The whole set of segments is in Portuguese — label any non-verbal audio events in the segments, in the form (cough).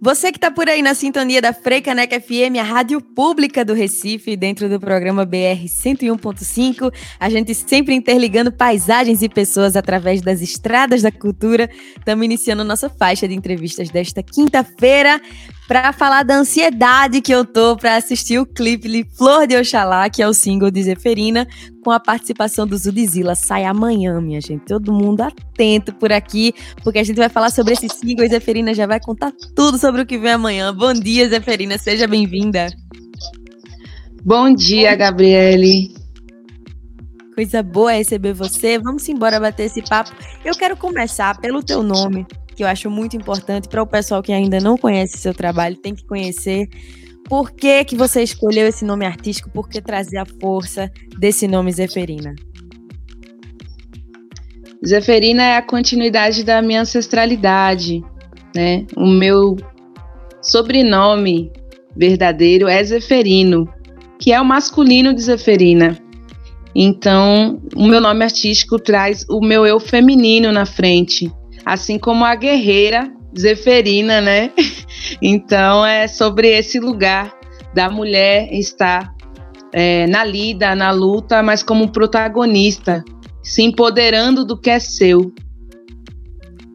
Você que está por aí na sintonia da Freicaneca FM, a rádio pública do Recife, dentro do programa BR 101.5, a gente sempre interligando paisagens e pessoas através das estradas da cultura. Estamos iniciando nossa faixa de entrevistas desta quinta-feira para falar da ansiedade que eu tô para assistir o clipe de Flor de Oxalá, que é o single de Zeferina, com a participação do Zudizila. Sai amanhã, minha gente. Todo mundo atento por aqui, porque a gente vai falar sobre esse single e Zeferina já vai contar tudo sobre o que vem amanhã. Bom dia, Zeferina. Seja bem-vinda. Bom dia, Gabriele. Coisa boa receber você. Vamos embora bater esse papo. Eu quero começar pelo teu nome, que eu acho muito importante para o pessoal que ainda não conhece seu trabalho, tem que conhecer. Por que, que você escolheu esse nome artístico? Por que trazer a força desse nome Zeferina? Zeferina é a continuidade da minha ancestralidade, né? O meu sobrenome verdadeiro é Zeferino, que é o masculino de Zeferina. Então, o meu nome artístico traz o meu eu feminino na frente assim como a guerreira Zeferina, né? (laughs) Então é sobre esse lugar da mulher estar é, na lida, na luta, mas como protagonista, se empoderando do que é seu.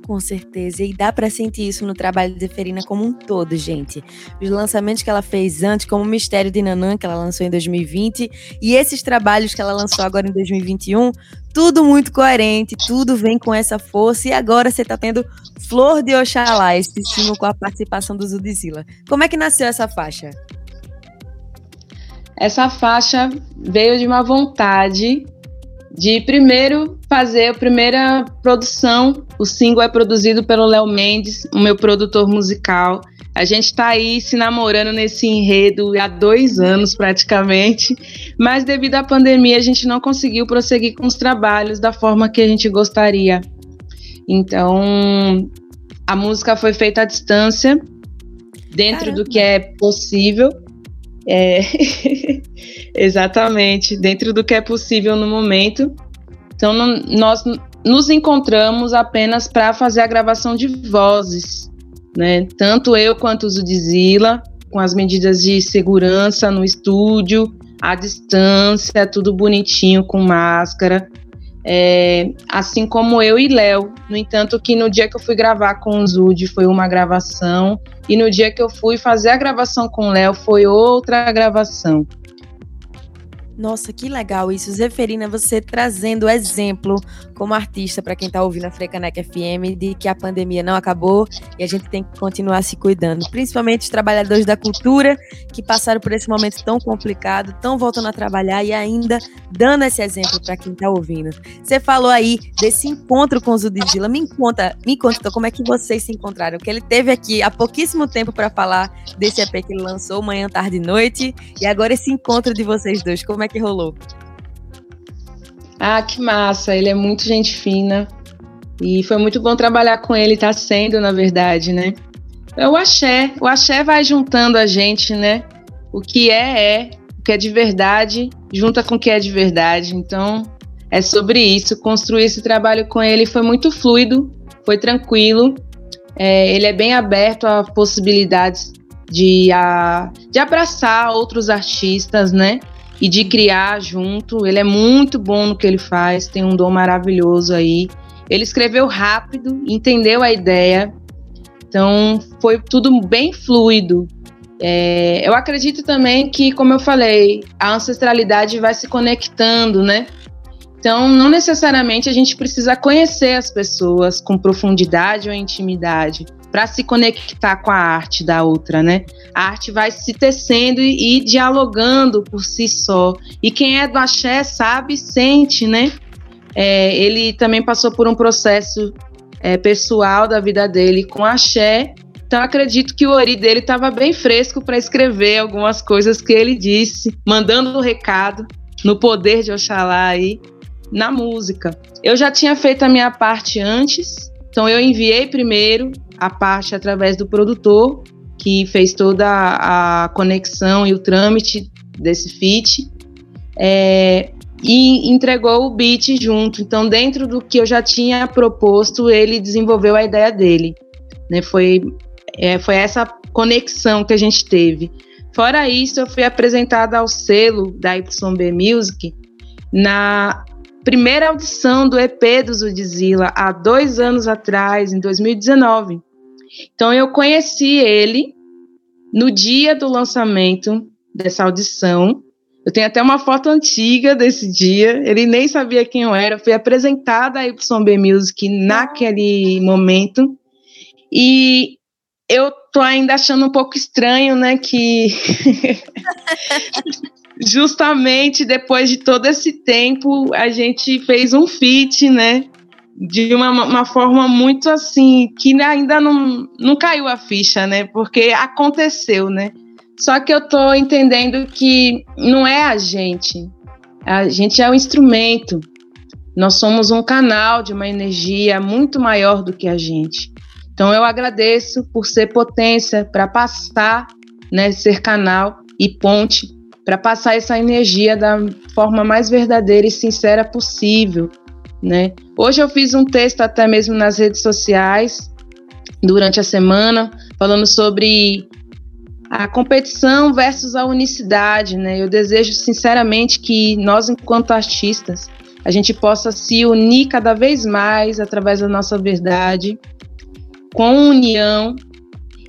Com certeza, e dá para sentir isso no trabalho de Zeferina como um todo, gente. Os lançamentos que ela fez antes, como o Mistério de Nanã, que ela lançou em 2020, e esses trabalhos que ela lançou agora em 2021, tudo muito coerente, tudo vem com essa força. E agora você está tendo Flor de Oxalá, esse single com a participação do Zudizila. Como é que nasceu essa faixa? Essa faixa veio de uma vontade de primeiro fazer a primeira produção. O single é produzido pelo Léo Mendes, o meu produtor musical. A gente está aí se namorando nesse enredo há dois anos praticamente, mas devido à pandemia a gente não conseguiu prosseguir com os trabalhos da forma que a gente gostaria. Então a música foi feita à distância, dentro Caramba. do que é possível. É... (laughs) Exatamente, dentro do que é possível no momento. Então nós nos encontramos apenas para fazer a gravação de vozes né? Tanto eu quanto o Zudizila, com as medidas de segurança no estúdio, à distância, tudo bonitinho, com máscara. É, assim como eu e Léo. No entanto, que no dia que eu fui gravar com o Zud foi uma gravação, e no dia que eu fui fazer a gravação com o Léo foi outra gravação. Nossa, que legal isso. Zeferina, você trazendo exemplo como artista para quem está ouvindo a Frecanec FM de que a pandemia não acabou e a gente tem que continuar se cuidando. Principalmente os trabalhadores da cultura que passaram por esse momento tão complicado, estão voltando a trabalhar e ainda dando esse exemplo para quem está ouvindo. Você falou aí desse encontro com o Zudizila. Me conta, me conta então, como é que vocês se encontraram. Que ele teve aqui há pouquíssimo tempo para falar desse EP que ele lançou, Manhã, Tarde e Noite, e agora esse encontro de vocês dois. Como é que rolou? Ah, que massa! Ele é muito gente fina e foi muito bom trabalhar com ele, tá sendo, na verdade, né? É o axé. O axé vai juntando a gente, né? O que é, é. O que é de verdade, junta com o que é de verdade. Então, é sobre isso. Construir esse trabalho com ele foi muito fluido, foi tranquilo. É, ele é bem aberto a possibilidades de, a, de abraçar outros artistas, né? E de criar junto. Ele é muito bom no que ele faz, tem um dom maravilhoso aí. Ele escreveu rápido, entendeu a ideia, então foi tudo bem fluido. É, eu acredito também que, como eu falei, a ancestralidade vai se conectando, né? Então, não necessariamente a gente precisa conhecer as pessoas com profundidade ou intimidade para se conectar com a arte da outra, né? A arte vai se tecendo e, e dialogando por si só. E quem é do axé sabe, sente, né? É, ele também passou por um processo é, pessoal da vida dele com axé. Então acredito que o ori dele estava bem fresco para escrever algumas coisas que ele disse, mandando o um recado no poder de Oxalá aí na música. Eu já tinha feito a minha parte antes, então eu enviei primeiro a parte através do produtor, que fez toda a conexão e o trâmite desse feat. é, e entregou o beat junto. Então, dentro do que eu já tinha proposto, ele desenvolveu a ideia dele. Né? Foi, é, foi essa conexão que a gente teve. Fora isso, eu fui apresentada ao selo da YB Music na primeira audição do EP do Zudzilla, há dois anos atrás, em 2019. Então, eu conheci ele no dia do lançamento dessa audição. Eu tenho até uma foto antiga desse dia. Ele nem sabia quem eu era. Fui apresentada a YB Music naquele momento. E eu tô ainda achando um pouco estranho, né, que (laughs) justamente depois de todo esse tempo a gente fez um feat, né, de uma, uma forma muito assim, que ainda não, não caiu a ficha, né? Porque aconteceu, né? Só que eu tô entendendo que não é a gente. A gente é o instrumento. Nós somos um canal de uma energia muito maior do que a gente. Então eu agradeço por ser potência para passar, né, ser canal e ponte para passar essa energia da forma mais verdadeira e sincera possível, né? Hoje eu fiz um texto até mesmo nas redes sociais durante a semana falando sobre a competição versus a unicidade, né? Eu desejo sinceramente que nós enquanto artistas a gente possa se unir cada vez mais através da nossa verdade, com união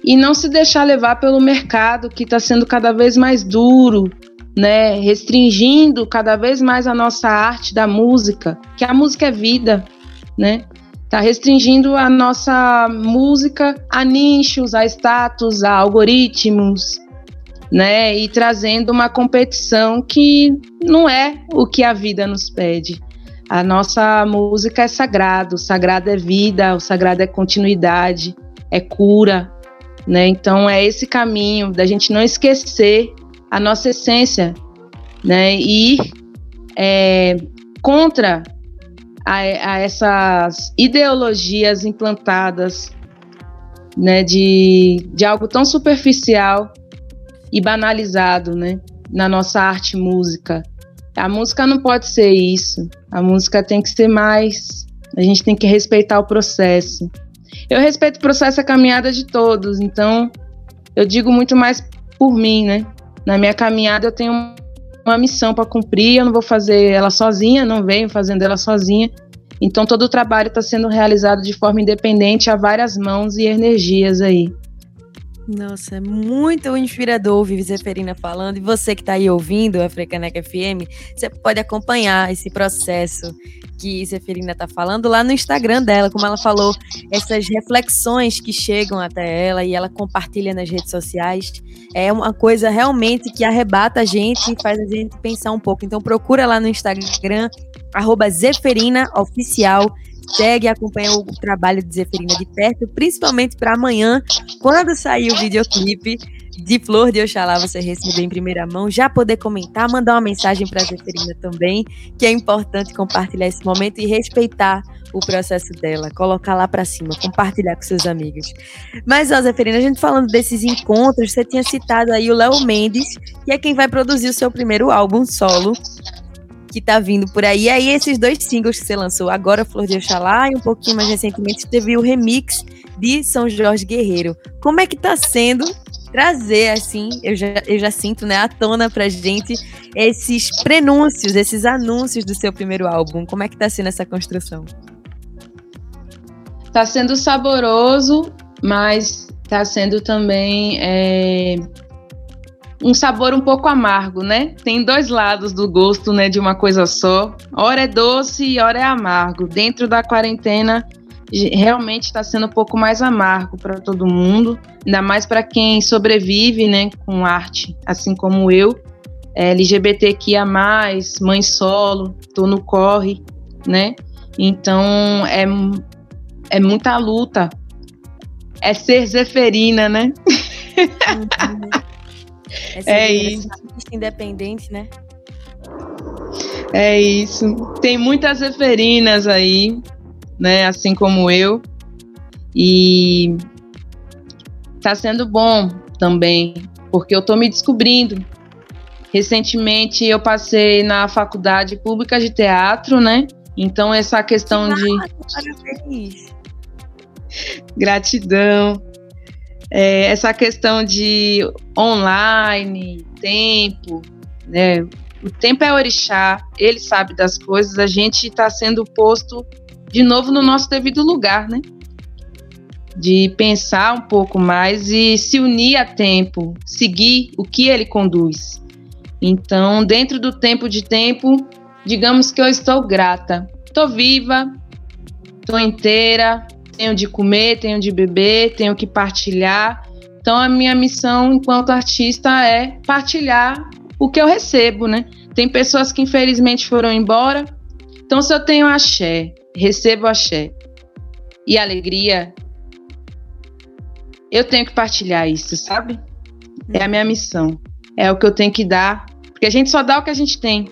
e não se deixar levar pelo mercado que está sendo cada vez mais duro, né, restringindo cada vez mais a nossa arte da música, que a música é vida, né? Tá restringindo a nossa música a nichos, a status, a algoritmos, né? E trazendo uma competição que não é o que a vida nos pede. A nossa música é sagrado, o sagrado é vida, o sagrado é continuidade, é cura, né? Então é esse caminho da gente não esquecer a nossa essência, né? E ir é, contra a, a, essas ideologias implantadas, né? De, de algo tão superficial e banalizado, né? Na nossa arte música. A música não pode ser isso. A música tem que ser mais. A gente tem que respeitar o processo. Eu respeito o processo, a caminhada de todos. Então, eu digo muito mais por mim, né? na minha caminhada eu tenho uma missão para cumprir, eu não vou fazer ela sozinha, não venho fazendo ela sozinha. Então todo o trabalho está sendo realizado de forma independente a várias mãos e energias aí. Nossa, é muito inspirador ouvir Zeferina falando. E você que está aí ouvindo a Frecaneca FM, você pode acompanhar esse processo que Zeferina está falando lá no Instagram dela, como ela falou, essas reflexões que chegam até ela e ela compartilha nas redes sociais. É uma coisa realmente que arrebata a gente e faz a gente pensar um pouco. Então procura lá no Instagram, arroba Zeferina Oficial segue e acompanha o trabalho de Zeferina de perto, principalmente para amanhã, quando sair o videoclipe de Flor de Oxalá, você receber em primeira mão, já poder comentar, mandar uma mensagem para a Zeferina também, que é importante compartilhar esse momento e respeitar o processo dela, colocar lá para cima, compartilhar com seus amigos. Mas, ó, Zeferina, a gente falando desses encontros, você tinha citado aí o Léo Mendes, que é quem vai produzir o seu primeiro álbum solo, que tá vindo por aí. Aí, esses dois singles que você lançou, agora Flor de Oxalá e um pouquinho mais recentemente teve o remix de São Jorge Guerreiro. Como é que tá sendo trazer, assim, eu já, eu já sinto, né, à tona pra gente esses prenúncios, esses anúncios do seu primeiro álbum? Como é que tá sendo essa construção? Tá sendo saboroso, mas tá sendo também é, um sabor um pouco amargo, né? Tem dois lados do gosto, né, de uma coisa só. Hora é doce e hora é amargo. Dentro da quarentena, realmente está sendo um pouco mais amargo para todo mundo, ainda mais para quem sobrevive, né, com arte, assim como eu. É, LGBTQIA+, mãe solo, tô no corre, né? Então, é, é muita luta. É ser zeferina, né? Uhum. É, é isso. Independente, né? É isso. Tem muitas referinas aí, né? Assim como eu. E tá sendo bom também, porque eu tô me descobrindo. Recentemente eu passei na faculdade pública de teatro, né? Então essa questão de parabéns. gratidão, é, essa questão de online, tempo, né? O tempo é orixá, ele sabe das coisas, a gente está sendo posto de novo no nosso devido lugar, né? De pensar um pouco mais e se unir a tempo, seguir o que ele conduz. Então, dentro do tempo de tempo, digamos que eu estou grata. Estou viva, estou inteira, tenho de comer, tenho de beber, tenho que partilhar. Então, a minha missão enquanto artista é partilhar o que eu recebo, né? Tem pessoas que infelizmente foram embora. Então, se eu tenho axé, recebo axé e alegria, eu tenho que partilhar isso, sabe? É a minha missão. É o que eu tenho que dar. Porque a gente só dá o que a gente tem.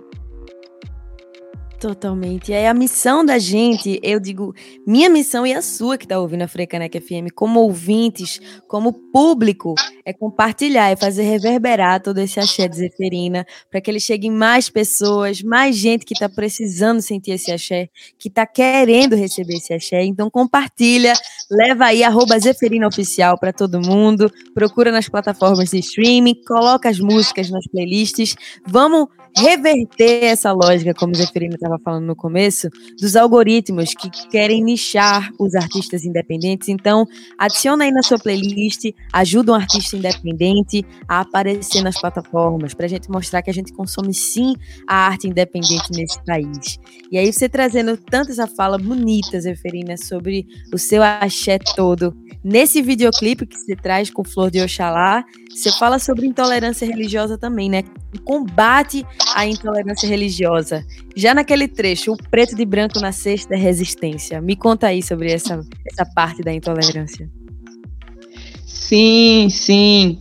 Totalmente. E aí a missão da gente, eu digo, minha missão e a sua que está ouvindo a Frecaneca FM, como ouvintes, como público, é compartilhar, é fazer reverberar todo esse axé de Zeferina, para que ele chegue em mais pessoas, mais gente que está precisando sentir esse axé, que está querendo receber esse axé. Então compartilha, leva aí arroba Zeferina Oficial para todo mundo, procura nas plataformas de streaming, coloca as músicas nas playlists. Vamos reverter essa lógica, como o Zeferino estava falando no começo, dos algoritmos que querem nichar os artistas independentes. Então, adiciona aí na sua playlist, ajuda um artista independente a aparecer nas plataformas, para a gente mostrar que a gente consome sim a arte independente nesse país. E aí, você trazendo tanto essa fala bonita, Zeferina, sobre o seu axé todo, nesse videoclipe que você traz com Flor de Oxalá, você fala sobre intolerância religiosa também, né? O combate à intolerância religiosa. Já naquele trecho, o preto de branco na sexta é resistência. Me conta aí sobre essa, essa parte da intolerância. Sim, sim.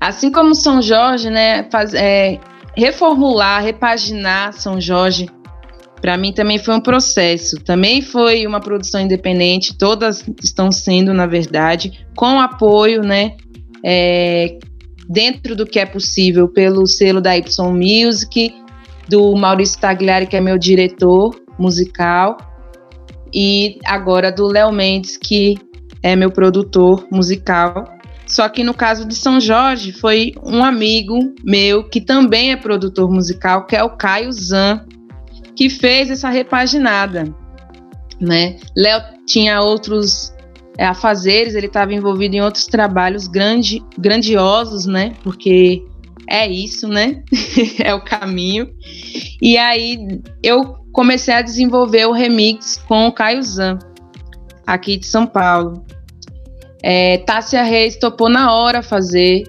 Assim como São Jorge, né? Faz, é, reformular, repaginar São Jorge, para mim também foi um processo. Também foi uma produção independente. Todas estão sendo, na verdade, com apoio, né? é, dentro do que é possível pelo selo da Y Music, do Maurício Tagliari, que é meu diretor musical, e agora do Léo Mendes, que é meu produtor musical. Só que no caso de São Jorge, foi um amigo meu que também é produtor musical, que é o Caio Zan, que fez essa repaginada. Né? Léo tinha outros é, afazeres, ele estava envolvido em outros trabalhos grande, grandiosos, né? Porque é isso, né? (laughs) é o caminho. E aí eu comecei a desenvolver o remix com o Caio Zan, aqui de São Paulo. É, Tássia Reis topou na hora fazer.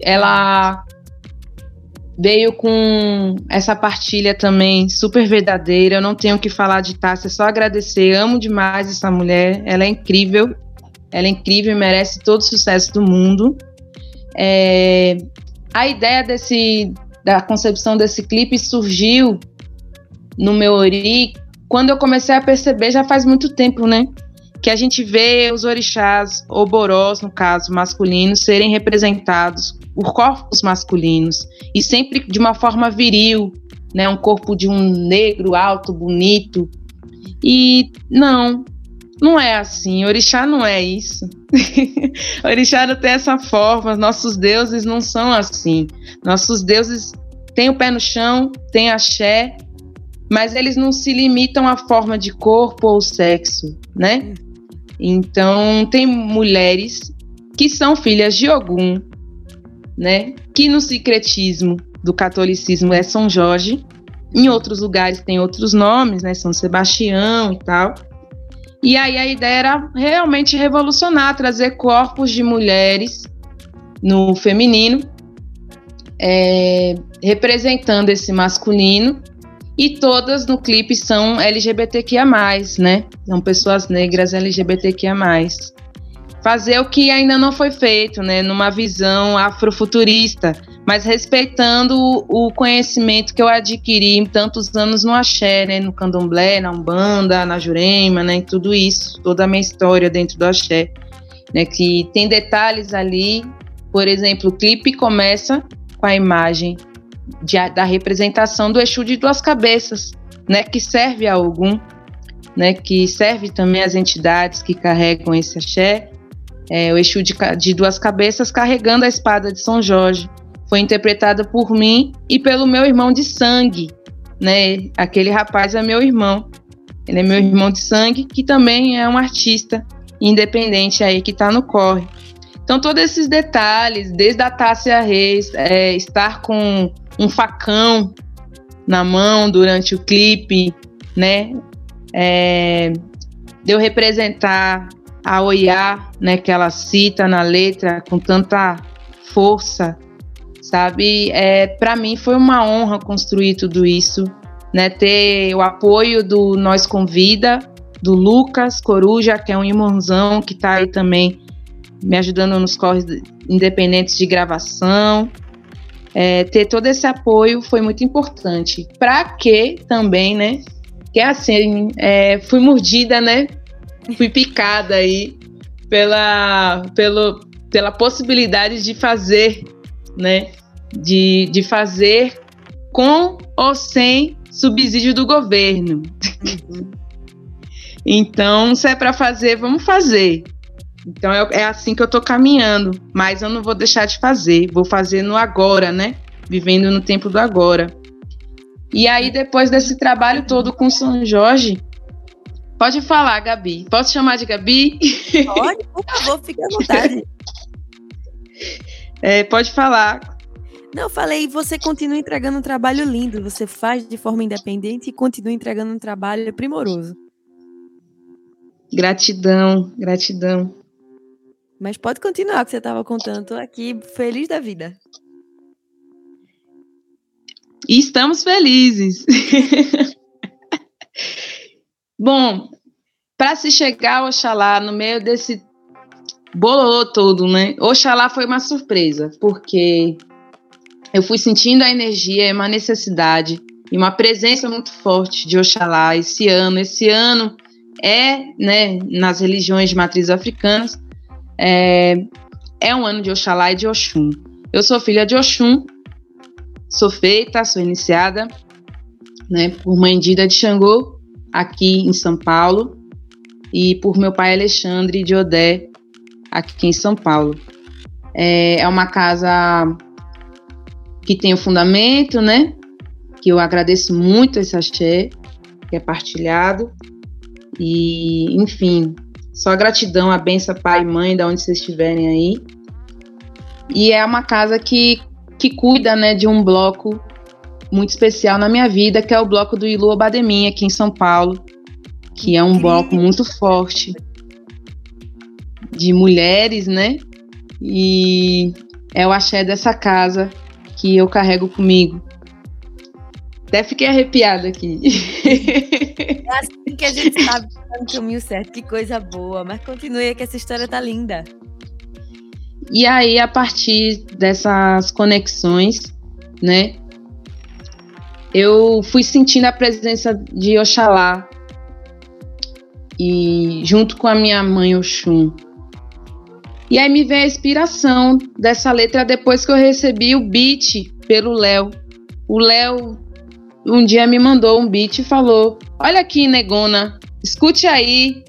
Ela veio com essa partilha também super verdadeira. Eu não tenho o que falar de Tássia, só agradecer. Amo demais essa mulher, ela é incrível. Ela é incrível e merece todo o sucesso do mundo. É, a ideia desse, da concepção desse clipe surgiu no meu ori quando eu comecei a perceber, já faz muito tempo, né? Que a gente vê os orixás, oborós, no caso, masculinos, serem representados por corpos masculinos e sempre de uma forma viril, né? Um corpo de um negro alto, bonito. E não, não é assim, orixá não é isso. (laughs) orixá não tem essa forma, nossos deuses não são assim. Nossos deuses têm o pé no chão, têm axé, mas eles não se limitam à forma de corpo ou sexo, né? Então, tem mulheres que são filhas de Ogum, né? Que no secretismo do catolicismo é São Jorge, em outros lugares tem outros nomes, né? São Sebastião e tal. E aí a ideia era realmente revolucionar, trazer corpos de mulheres no feminino, é, representando esse masculino, e todas no clipe são LGBTQIA, né? São pessoas negras LGBTQIA fazer o que ainda não foi feito, né, numa visão afrofuturista, mas respeitando o, conhecimento que eu adquiri em tantos anos no axé, né, no candomblé, na umbanda, na jurema, né, tudo isso, toda a minha história dentro do axé, né, que tem detalhes ali, por exemplo, o clipe começa com a imagem de, da representação do Exu de duas cabeças, né, que serve a algum, né, que serve também as entidades que carregam esse axé, é, o Exu de, de duas cabeças carregando a espada de São Jorge. Foi interpretada por mim e pelo meu irmão de sangue, né? Aquele rapaz é meu irmão. Ele é meu irmão de sangue, que também é um artista independente aí que está no corre. Então, todos esses detalhes, desde a Tássia Reis, é, estar com um facão na mão durante o clipe, né? É, de eu representar a Oiá, né, que ela cita na letra com tanta força, sabe? É, para mim foi uma honra construir tudo isso, né? Ter o apoio do Nós Convida, do Lucas Coruja, que é um irmãozão que está aí também me ajudando nos corres independentes de gravação. É, ter todo esse apoio foi muito importante. Para que também, né? Que é assim, é, fui mordida, né? Fui picada aí pela, pelo, pela possibilidade de fazer, né? De, de fazer com ou sem subsídio do governo. Uhum. (laughs) então, se é para fazer, vamos fazer. Então é, é, assim que eu tô caminhando, mas eu não vou deixar de fazer, vou fazer no agora, né? Vivendo no tempo do agora. E aí, depois desse trabalho todo com São Jorge, pode falar, Gabi. Posso chamar de Gabi? Pode, por favor, fique à vontade. (laughs) É, pode falar. Não, falei, você continua entregando um trabalho lindo, você faz de forma independente e continua entregando um trabalho primoroso. Gratidão, gratidão. Mas pode continuar que você estava contando. Aqui feliz da vida. E estamos felizes. (laughs) Bom, para se chegar Oxalá no meio desse bololô todo, né? Oxalá foi uma surpresa, porque eu fui sentindo a energia, uma necessidade e uma presença muito forte de Oxalá esse ano. Esse ano é, né, nas religiões de matriz africanas, é, é um ano de Oxalá e de Oxum. Eu sou filha de Oxum, sou feita, sou iniciada né, por mãe Dida de Xangô, aqui em São Paulo, e por meu pai Alexandre de Odé, aqui em São Paulo. É, é uma casa que tem o fundamento, né? Que eu agradeço muito esse axé, que é partilhado. E, enfim, só gratidão, a benção, pai e mãe, da onde vocês estiverem aí. E é uma casa que, que cuida né, de um bloco muito especial na minha vida, que é o bloco do Ilu Abademinha, aqui em São Paulo, que é um bloco muito forte de mulheres, né? E é o axé dessa casa que eu carrego comigo. Até fiquei arrepiada aqui. (laughs) É assim que a gente sabe que tá no caminho certo, que coisa boa. Mas continue que essa história tá linda. E aí, a partir dessas conexões, né? Eu fui sentindo a presença de Oxalá e junto com a minha mãe Oxum. E aí me veio a inspiração dessa letra depois que eu recebi o beat pelo Léo. O Léo um dia me mandou um beat e falou: Olha aqui, negona, escute aí,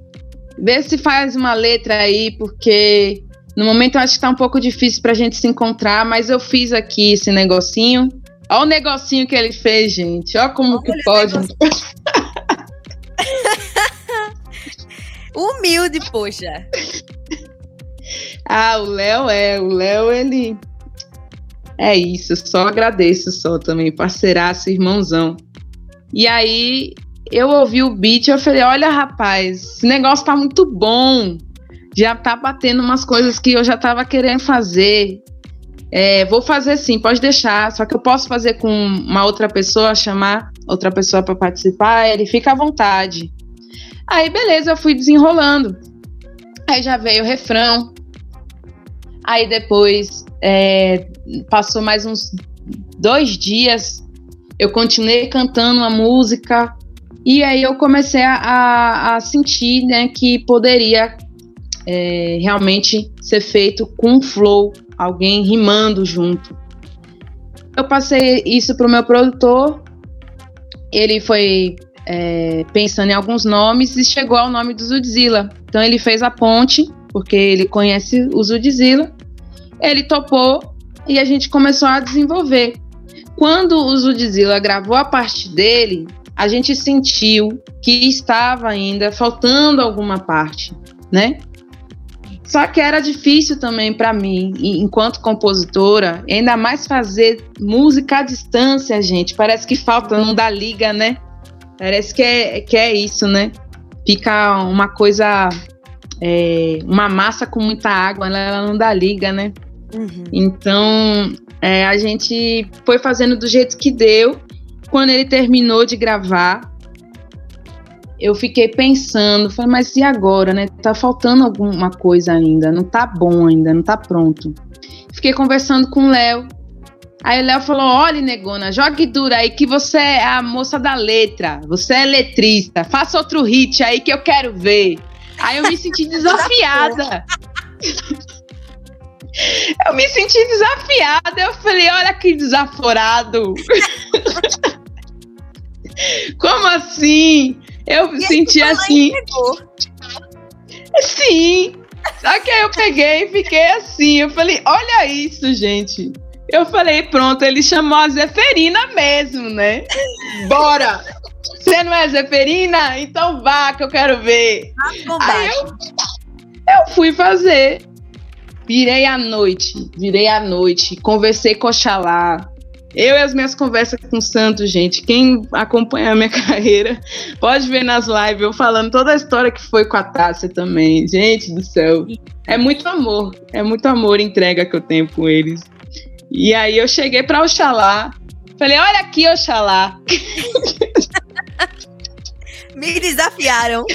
vê se faz uma letra aí, porque no momento eu acho que tá um pouco difícil pra gente se encontrar, mas eu fiz aqui esse negocinho. Olha o negocinho que ele fez, gente. Olha como Olha que pode. (laughs) Humilde, poxa. Ah, o Léo é. O Léo, ele é isso, só agradeço só também, parceiraço, irmãozão. E aí eu ouvi o beat eu falei, olha rapaz, esse negócio tá muito bom. Já tá batendo umas coisas que eu já tava querendo fazer. É, vou fazer sim, pode deixar. Só que eu posso fazer com uma outra pessoa, chamar outra pessoa para participar, ele fica à vontade. Aí, beleza, eu fui desenrolando. Aí já veio o refrão. Aí depois é, passou mais uns dois dias, eu continuei cantando a música e aí eu comecei a, a sentir né, que poderia é, realmente ser feito com flow, alguém rimando junto. eu passei isso para o meu produtor, ele foi é, pensando em alguns nomes e chegou ao nome do Zudzilla. Então ele fez a ponte, porque ele conhece o Zudzilla, ele topou e a gente começou a desenvolver. Quando o Zudzilla gravou a parte dele, a gente sentiu que estava ainda faltando alguma parte, né? Só que era difícil também para mim, enquanto compositora, ainda mais fazer música à distância, gente. Parece que falta, não dá liga, né? Parece que é, que é isso, né? Fica uma coisa, é, uma massa com muita água, ela não dá liga, né? Uhum. Então, é, a gente foi fazendo do jeito que deu. Quando ele terminou de gravar, eu fiquei pensando, falei, mas e agora, né? Tá faltando alguma coisa ainda, não tá bom ainda, não tá pronto. Fiquei conversando com o Léo. Aí o Léo falou: olha, negona, jogue dura aí que você é a moça da letra, você é letrista, faça outro hit aí que eu quero ver. Aí eu me senti (laughs) desafiada. Eu me senti desafiada. Eu falei: olha que desaforado. (laughs) Como assim? Eu me senti assim. Sim. Só que aí eu peguei e fiquei assim. Eu falei, olha isso, gente. Eu falei, pronto, ele chamou a Zeferina mesmo, né? (laughs) Bora! Você não é Zeferina? Então vá, que eu quero ver. Aí eu, eu fui fazer. Virei à noite, virei à noite, conversei com Oxalá, eu e as minhas conversas com o Santos, gente, quem acompanha a minha (laughs) carreira pode ver nas lives eu falando toda a história que foi com a Tássia também. Gente do céu. É muito amor, é muito amor entrega que eu tenho com eles. E aí eu cheguei para Oxalá, falei: olha aqui, Oxalá. (laughs) me desafiaram.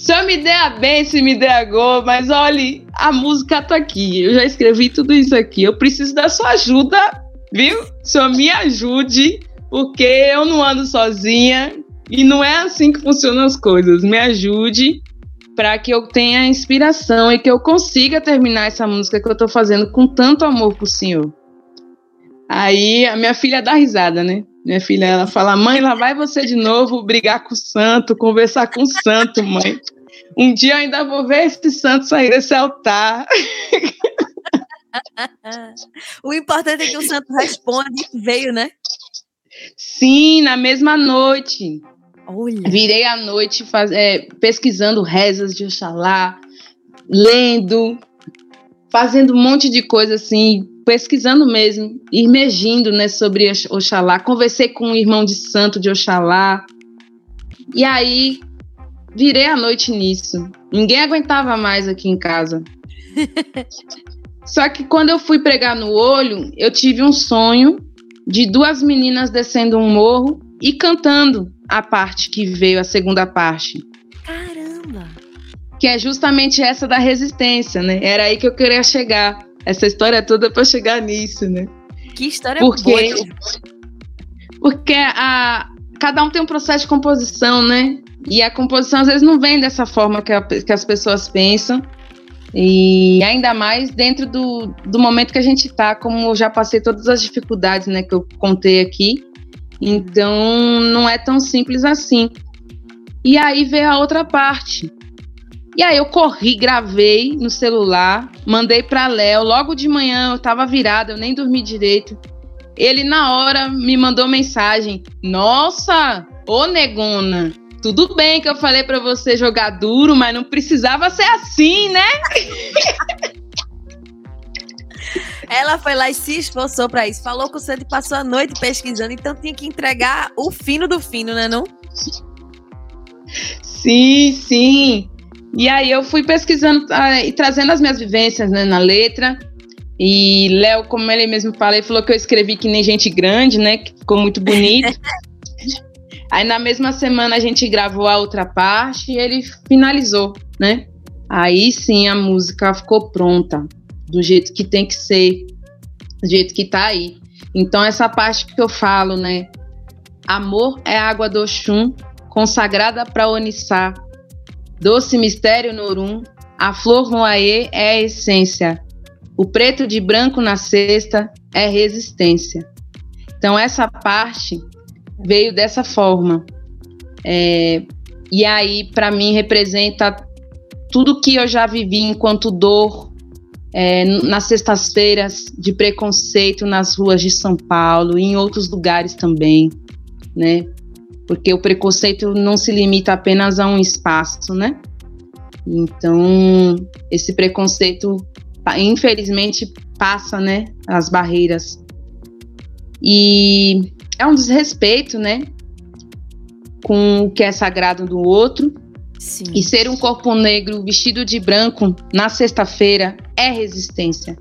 Se eu me der a bem, se me der a gol, mas olhe, a música tá aqui. Eu já escrevi tudo isso aqui. Eu preciso da sua ajuda, viu? Só me ajude, porque eu não ando sozinha e não é assim que funcionam as coisas. Me ajude para que eu tenha inspiração e que eu consiga terminar essa música que eu tô fazendo com tanto amor pro senhor. Aí a minha filha dá risada, né? Minha filha, ela fala: Mãe, lá vai você de novo brigar com o santo, conversar com o santo, mãe. Um dia eu ainda vou ver esse santo sair desse altar. (laughs) o importante é que o santo responde veio, né? Sim, na mesma noite. Olha. Virei à noite faz, é, pesquisando rezas de Oxalá, lendo, fazendo um monte de coisa assim, pesquisando mesmo, imergindo né, sobre Oxalá. Conversei com um irmão de santo de Oxalá. E aí virei a noite nisso. Ninguém aguentava mais aqui em casa. (laughs) Só que quando eu fui pregar no olho, eu tive um sonho de duas meninas descendo um morro e cantando a parte que veio, a segunda parte. Caramba! Que é justamente essa da resistência, né? Era aí que eu queria chegar essa história toda para chegar nisso, né? Que história porque, boa. Porque a, cada um tem um processo de composição, né? E a composição às vezes não vem dessa forma que, a, que as pessoas pensam. E ainda mais dentro do, do momento que a gente está, como eu já passei todas as dificuldades né, que eu contei aqui. Então não é tão simples assim. E aí veio a outra parte, e aí eu corri, gravei no celular, mandei para Léo. Logo de manhã eu tava virada, eu nem dormi direito. Ele na hora me mandou mensagem: "Nossa, ô negona, tudo bem que eu falei para você jogar duro, mas não precisava ser assim, né?" (laughs) Ela foi lá e se esforçou para isso. Falou com o Sandy passou a noite pesquisando, então tinha que entregar o fino do fino, né, não? Sim, sim. E aí eu fui pesquisando uh, e trazendo as minhas vivências né, na letra. E Léo, como ele mesmo fala, ele falou que eu escrevi que nem gente grande, né? Que ficou muito bonito. (laughs) aí na mesma semana a gente gravou a outra parte e ele finalizou, né? Aí sim a música ficou pronta, do jeito que tem que ser, do jeito que tá aí. Então essa parte que eu falo, né? Amor é água do Oxum, consagrada para Onissá, Doce mistério Norum, a flor Moaê é a essência. O preto de branco na cesta, é resistência. Então, essa parte veio dessa forma. É, e aí, para mim, representa tudo que eu já vivi enquanto dor é, nas sextas-feiras de preconceito nas ruas de São Paulo e em outros lugares também, né? Porque o preconceito não se limita apenas a um espaço, né? Então, esse preconceito, infelizmente, passa, né, as barreiras. E é um desrespeito, né, com o que é sagrado do outro. Sim. E ser um corpo negro vestido de branco na sexta-feira é resistência.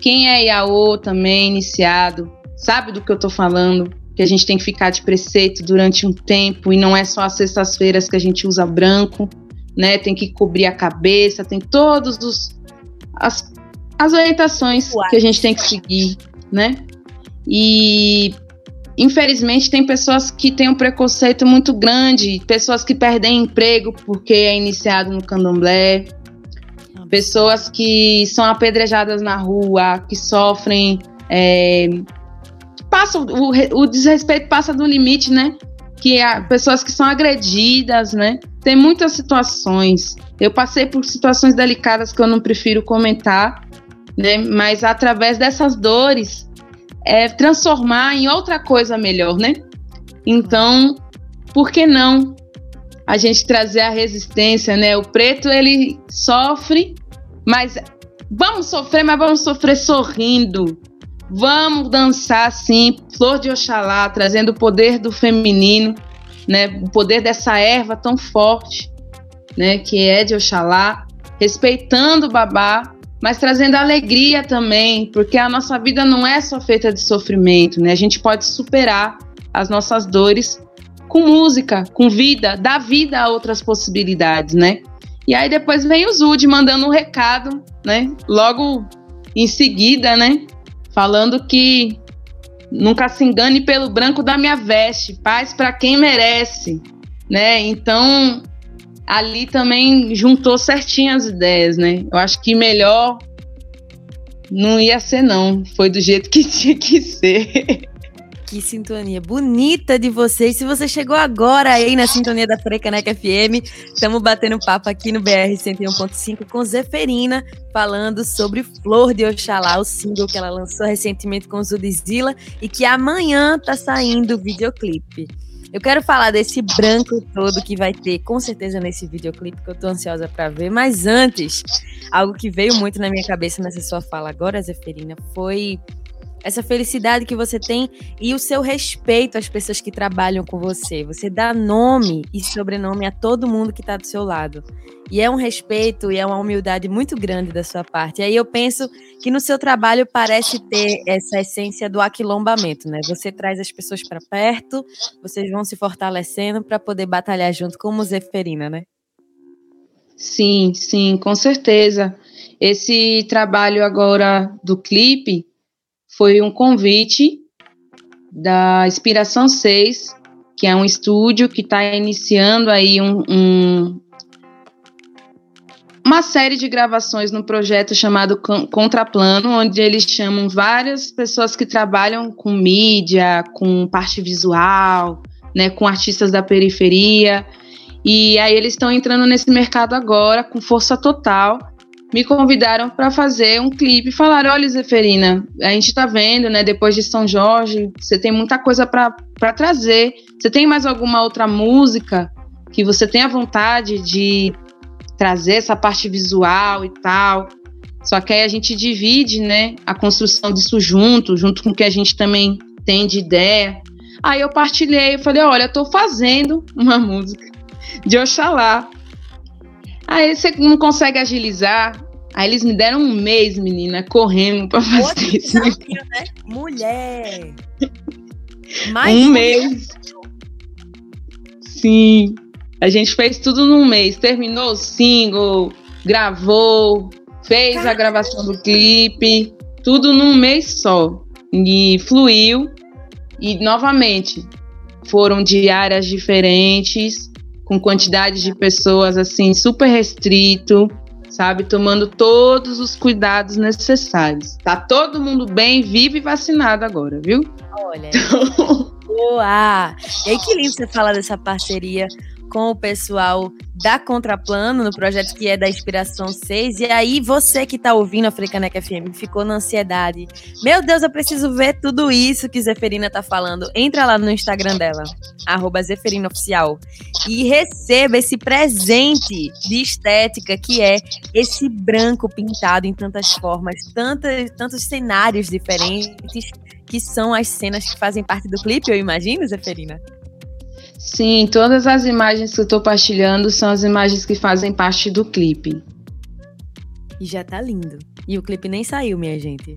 Quem é Iaô também, iniciado, sabe do que eu tô falando, que a gente tem que ficar de preceito durante um tempo e não é só as sextas-feiras que a gente usa branco, né? Tem que cobrir a cabeça, tem todos os as, as orientações Uai. que a gente tem que seguir, né? E infelizmente tem pessoas que têm um preconceito muito grande, pessoas que perdem emprego porque é iniciado no candomblé, pessoas que são apedrejadas na rua, que sofrem é, passam o, o desrespeito passa do limite, né? Que há pessoas que são agredidas, né? Tem muitas situações. Eu passei por situações delicadas que eu não prefiro comentar, né? Mas através dessas dores, é transformar em outra coisa melhor, né? Então, por que não a gente trazer a resistência, né? O preto ele sofre, mas vamos sofrer, mas vamos sofrer sorrindo. Vamos dançar sim, flor de Oxalá, trazendo o poder do feminino, né? O poder dessa erva tão forte, né? Que é de Oxalá, respeitando o babá, mas trazendo alegria também, porque a nossa vida não é só feita de sofrimento, né? A gente pode superar as nossas dores com música, com vida, dar vida a outras possibilidades, né? E aí depois vem o Zud mandando um recado, né? Logo em seguida, né? Falando que nunca se engane pelo branco da minha veste, paz para quem merece, né? Então, ali também juntou certinho as ideias, né? Eu acho que melhor não ia ser, não. Foi do jeito que (laughs) tinha que ser. Que sintonia bonita de vocês. Se você chegou agora aí na sintonia da Frecaneca FM, estamos batendo papo aqui no BR 101.5 com Zeferina, falando sobre Flor de Oxalá, o single que ela lançou recentemente com Zudizila e que amanhã tá saindo o videoclipe. Eu quero falar desse branco todo que vai ter, com certeza, nesse videoclipe, que eu tô ansiosa para ver. Mas antes, algo que veio muito na minha cabeça nessa sua fala agora, Zeferina, foi essa felicidade que você tem e o seu respeito às pessoas que trabalham com você. Você dá nome e sobrenome a todo mundo que está do seu lado. E é um respeito e é uma humildade muito grande da sua parte. E aí eu penso que no seu trabalho parece ter essa essência do aquilombamento, né? Você traz as pessoas para perto, vocês vão se fortalecendo para poder batalhar junto como Zeferina, né? Sim, sim, com certeza. Esse trabalho agora do clipe foi um convite da Inspiração 6, que é um estúdio que está iniciando aí um, um, uma série de gravações no projeto chamado Contraplano, onde eles chamam várias pessoas que trabalham com mídia, com parte visual, né, com artistas da periferia. E aí eles estão entrando nesse mercado agora com força total me convidaram para fazer um clipe falaram: olha, Zeferina, a gente está vendo, né? Depois de São Jorge, você tem muita coisa para trazer. Você tem mais alguma outra música que você tenha vontade de trazer essa parte visual e tal? Só que aí a gente divide, né? A construção disso junto, junto com o que a gente também tem de ideia. Aí eu partilhei, eu falei: olha, eu tô fazendo uma (laughs) música de Oxalá Aí você não consegue agilizar. Aí eles me deram um mês, menina, correndo pra fazer Outro isso. Desafio, né? Mulher! (laughs) Mais um mês. Sim. A gente fez tudo num mês. Terminou o single, gravou, fez Caramba. a gravação do clipe, tudo num mês só. E fluiu. E novamente, foram diárias diferentes com quantidade de pessoas assim super restrito, sabe? Tomando todos os cuidados necessários. Tá todo mundo bem, vivo e vacinado agora, viu? Olha. Então... Boa! E aí, que lindo você falar dessa parceria com o pessoal da Contraplano, no projeto que é da Inspiração 6. E aí, você que está ouvindo a Frecaneca FM, ficou na ansiedade. Meu Deus, eu preciso ver tudo isso que Zeferina está falando. Entra lá no Instagram dela, arroba Zeferina Oficial, e receba esse presente de estética que é esse branco pintado em tantas formas, tantos, tantos cenários diferentes, que são as cenas que fazem parte do clipe, eu imagino, Zeferina? Sim, todas as imagens que eu estou partilhando são as imagens que fazem parte do clipe. E já tá lindo. E o clipe nem saiu, minha gente.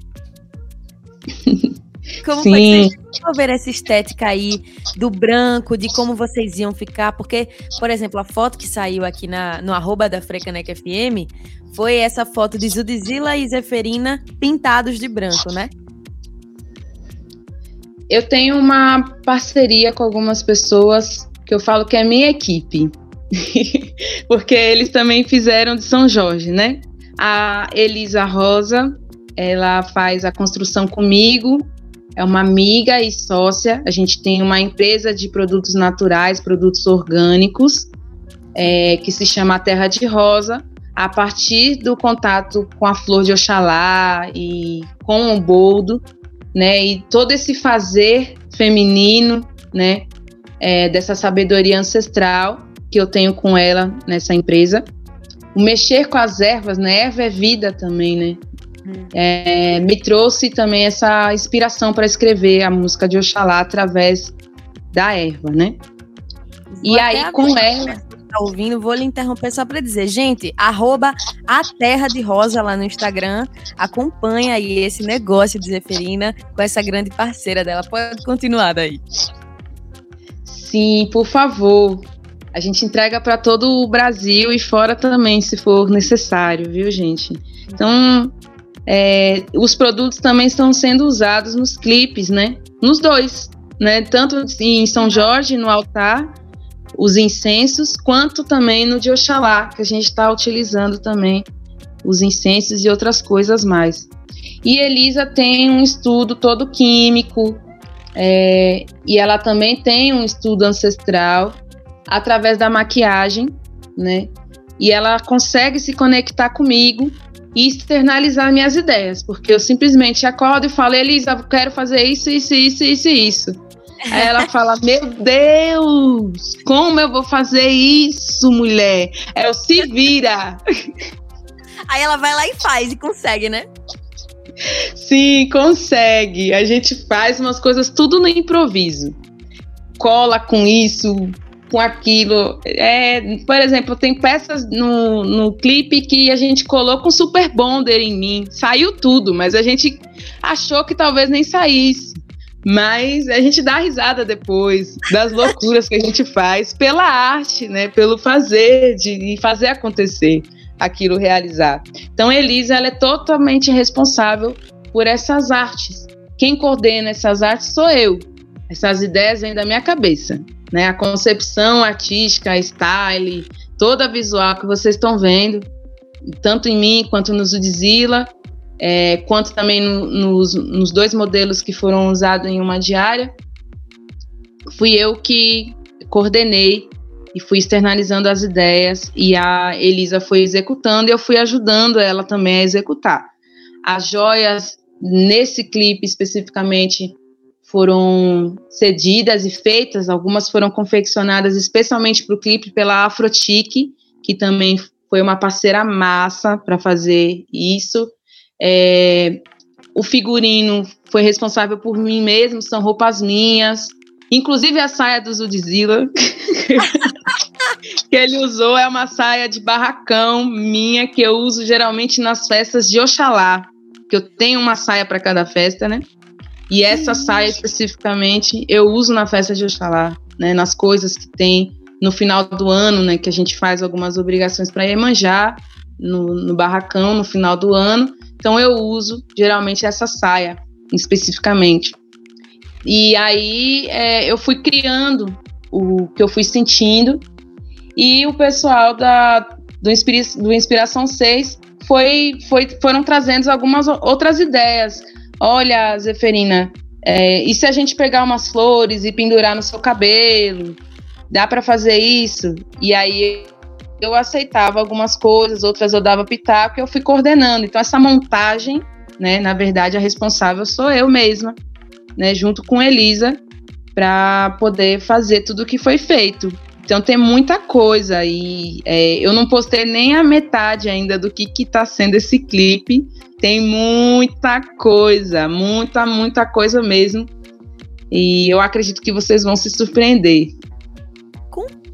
(laughs) Como Sim. foi que vocês ver essa estética aí do branco, de como vocês iam ficar? Porque, por exemplo, a foto que saiu aqui na, no arroba da Frecanec FM foi essa foto de Zudzilla e Zeferina pintados de branco, né? Eu tenho uma parceria com algumas pessoas que eu falo que é minha equipe. (laughs) Porque eles também fizeram de São Jorge, né? A Elisa Rosa, ela faz a construção comigo, é uma amiga e sócia. A gente tem uma empresa de produtos naturais, produtos orgânicos, é, que se chama Terra de Rosa. A partir do contato com a flor de Oxalá e com o boldo, né? E todo esse fazer feminino, né? É, dessa sabedoria ancestral que eu tenho com ela nessa empresa. O mexer com as ervas, né? Erva é vida também, né? Hum. É, me trouxe também essa inspiração para escrever a música de Oxalá através da erva, né? Vou e aí com ela tá ouvindo, vou lhe interromper só para dizer, gente, arroba a Terra de Rosa lá no Instagram, acompanha aí esse negócio de Zeferina com essa grande parceira dela. Pode continuar daí. Sim, por favor. A gente entrega para todo o Brasil e fora também, se for necessário, viu, gente? Então, é, os produtos também estão sendo usados nos clipes, né? Nos dois, né? Tanto em São Jorge, no altar, os incensos, quanto também no de Oxalá, que a gente está utilizando também os incensos e outras coisas mais. E Elisa tem um estudo todo químico, é, e ela também tem um estudo ancestral através da maquiagem, né? E ela consegue se conectar comigo e externalizar minhas ideias, porque eu simplesmente acordo e falo, Elisa, quero fazer isso, isso, isso, isso, isso. Aí ela fala: Meu Deus, como eu vou fazer isso, mulher? É o se vira. Aí ela vai lá e faz e consegue, né? Sim, consegue. A gente faz umas coisas tudo no improviso. Cola com isso, com aquilo. É, por exemplo, tem peças no, no clipe que a gente colocou um super bonder em mim. Saiu tudo, mas a gente achou que talvez nem saísse. Mas a gente dá risada depois das loucuras que a gente faz pela arte, né? Pelo fazer, de fazer acontecer aquilo realizar. Então, Elisa ela é totalmente responsável por essas artes. Quem coordena essas artes sou eu. Essas ideias vêm da minha cabeça, né? A concepção artística, a style, toda a visual que vocês estão vendo, tanto em mim quanto no Zudzilla, é, quanto também no, nos, nos dois modelos que foram usados em uma diária, fui eu que coordenei e fui externalizando as ideias e a Elisa foi executando e eu fui ajudando ela também a executar. As joias nesse clipe especificamente foram cedidas e feitas, algumas foram confeccionadas especialmente para o clipe pela Afrotique, que também foi uma parceira massa para fazer isso. É, o figurino foi responsável por mim mesmo, são roupas minhas. Inclusive a saia do Zudzilla (laughs) que ele usou é uma saia de barracão minha que eu uso geralmente nas festas de Oxalá, que eu tenho uma saia para cada festa, né? E essa saia especificamente eu uso na festa de Oxalá, né? Nas coisas que tem no final do ano, né? Que a gente faz algumas obrigações para Iemanjá no, no barracão no final do ano. Então eu uso geralmente essa saia especificamente. E aí é, eu fui criando o que eu fui sentindo e o pessoal da, do, Inspira do Inspiração 6 foi, foi, foram trazendo algumas outras ideias. Olha, Zeferina, é, e se a gente pegar umas flores e pendurar no seu cabelo? Dá para fazer isso? E aí eu aceitava algumas coisas, outras eu dava pitaco e eu fui coordenando. Então essa montagem, né, na verdade a responsável sou eu mesma, né, junto com Elisa, para poder fazer tudo o que foi feito. Então tem muita coisa e é, eu não postei nem a metade ainda do que está sendo esse clipe. Tem muita coisa, muita, muita coisa mesmo. E eu acredito que vocês vão se surpreender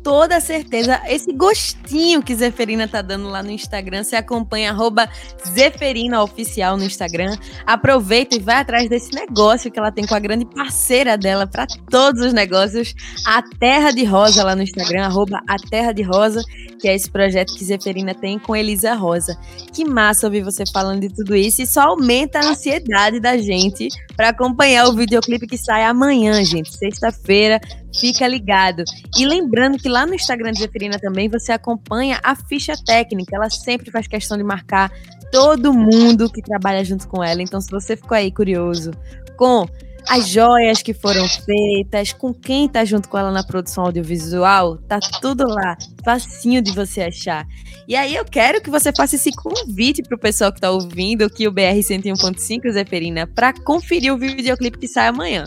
toda certeza esse gostinho que Zeferina tá dando lá no Instagram. Você acompanha arroba Zeferina Oficial no Instagram. Aproveita e vai atrás desse negócio que ela tem com a grande parceira dela para todos os negócios, a Terra de Rosa lá no Instagram, arroba a Terra de Rosa, que é esse projeto que Zeferina tem com Elisa Rosa. Que massa ouvir você falando de tudo isso e só aumenta a ansiedade da gente para acompanhar o videoclipe que sai amanhã, gente, sexta-feira. Fica ligado. E lembrando que lá no Instagram de Zeferina também você acompanha a ficha técnica. Ela sempre faz questão de marcar todo mundo que trabalha junto com ela. Então, se você ficou aí curioso com as joias que foram feitas, com quem tá junto com ela na produção audiovisual, tá tudo lá, facinho de você achar. E aí eu quero que você faça esse convite pro pessoal que tá ouvindo aqui o BR 101.5 Zeferina para conferir o videoclipe que sai amanhã.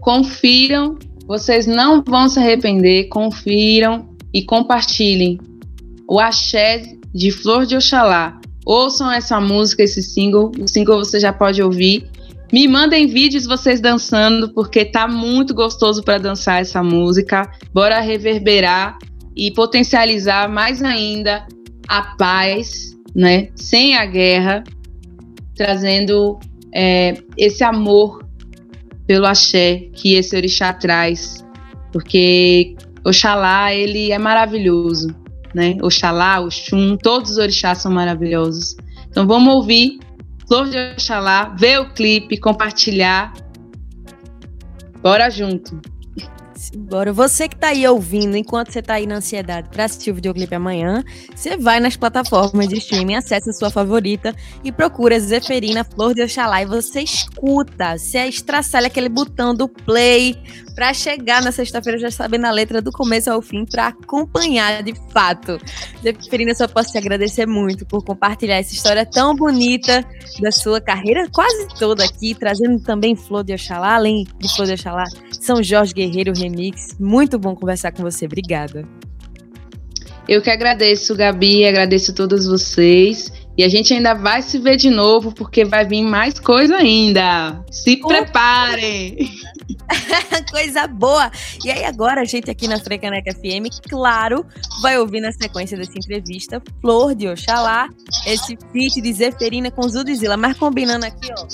Confiram, vocês não vão se arrepender, confiram e compartilhem. O Axé de Flor de Oxalá. Ouçam essa música, esse single. O single você já pode ouvir. Me mandem vídeos vocês dançando, porque tá muito gostoso para dançar essa música. Bora reverberar e potencializar mais ainda a paz, né? Sem a guerra, trazendo é, esse amor pelo axé que esse orixá traz, porque Oxalá, ele é maravilhoso, né? Oxalá, Oxum, todos os orixás são maravilhosos. Então vamos ouvir Flor de Oxalá, ver o clipe, compartilhar. Bora junto. Bora. Você que tá aí ouvindo, enquanto você tá aí na ansiedade para assistir o videoclipe amanhã, você vai nas plataformas de streaming, acessa a sua favorita e procura Zeferina Flor de Oxalá e você escuta. Você estraçalha aquele botão do play para chegar na sexta-feira já sabendo a letra do começo ao fim para acompanhar de fato. Zeferina, só posso te agradecer muito por compartilhar essa história tão bonita da sua carreira quase toda aqui, trazendo também Flor de Oxalá, além de Flor de Oxalá, São Jorge Guerreiro Remix. Muito bom conversar com você. Obrigada. Eu que agradeço, Gabi, agradeço a todos vocês. E a gente ainda vai se ver de novo, porque vai vir mais coisa ainda. Se preparem! (laughs) coisa boa! E aí, agora, a gente aqui na Frecaneca FM, claro, vai ouvir na sequência dessa entrevista Flor de Oxalá, esse feat de Zeferina com Zudizila, mas combinando aqui, ó,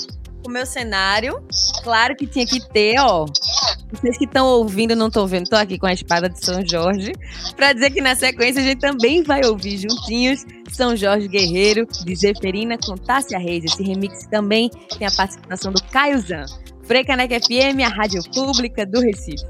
o meu cenário. Claro que tinha que ter, ó. Vocês que estão ouvindo, não estão vendo, tô aqui com a espada de São Jorge, para dizer que na sequência a gente também vai ouvir juntinhos São Jorge Guerreiro, de Zeferina com Tássia Reis. Esse remix também tem a participação do Caio Zan. Frecaneca FM, a rádio pública do Recife.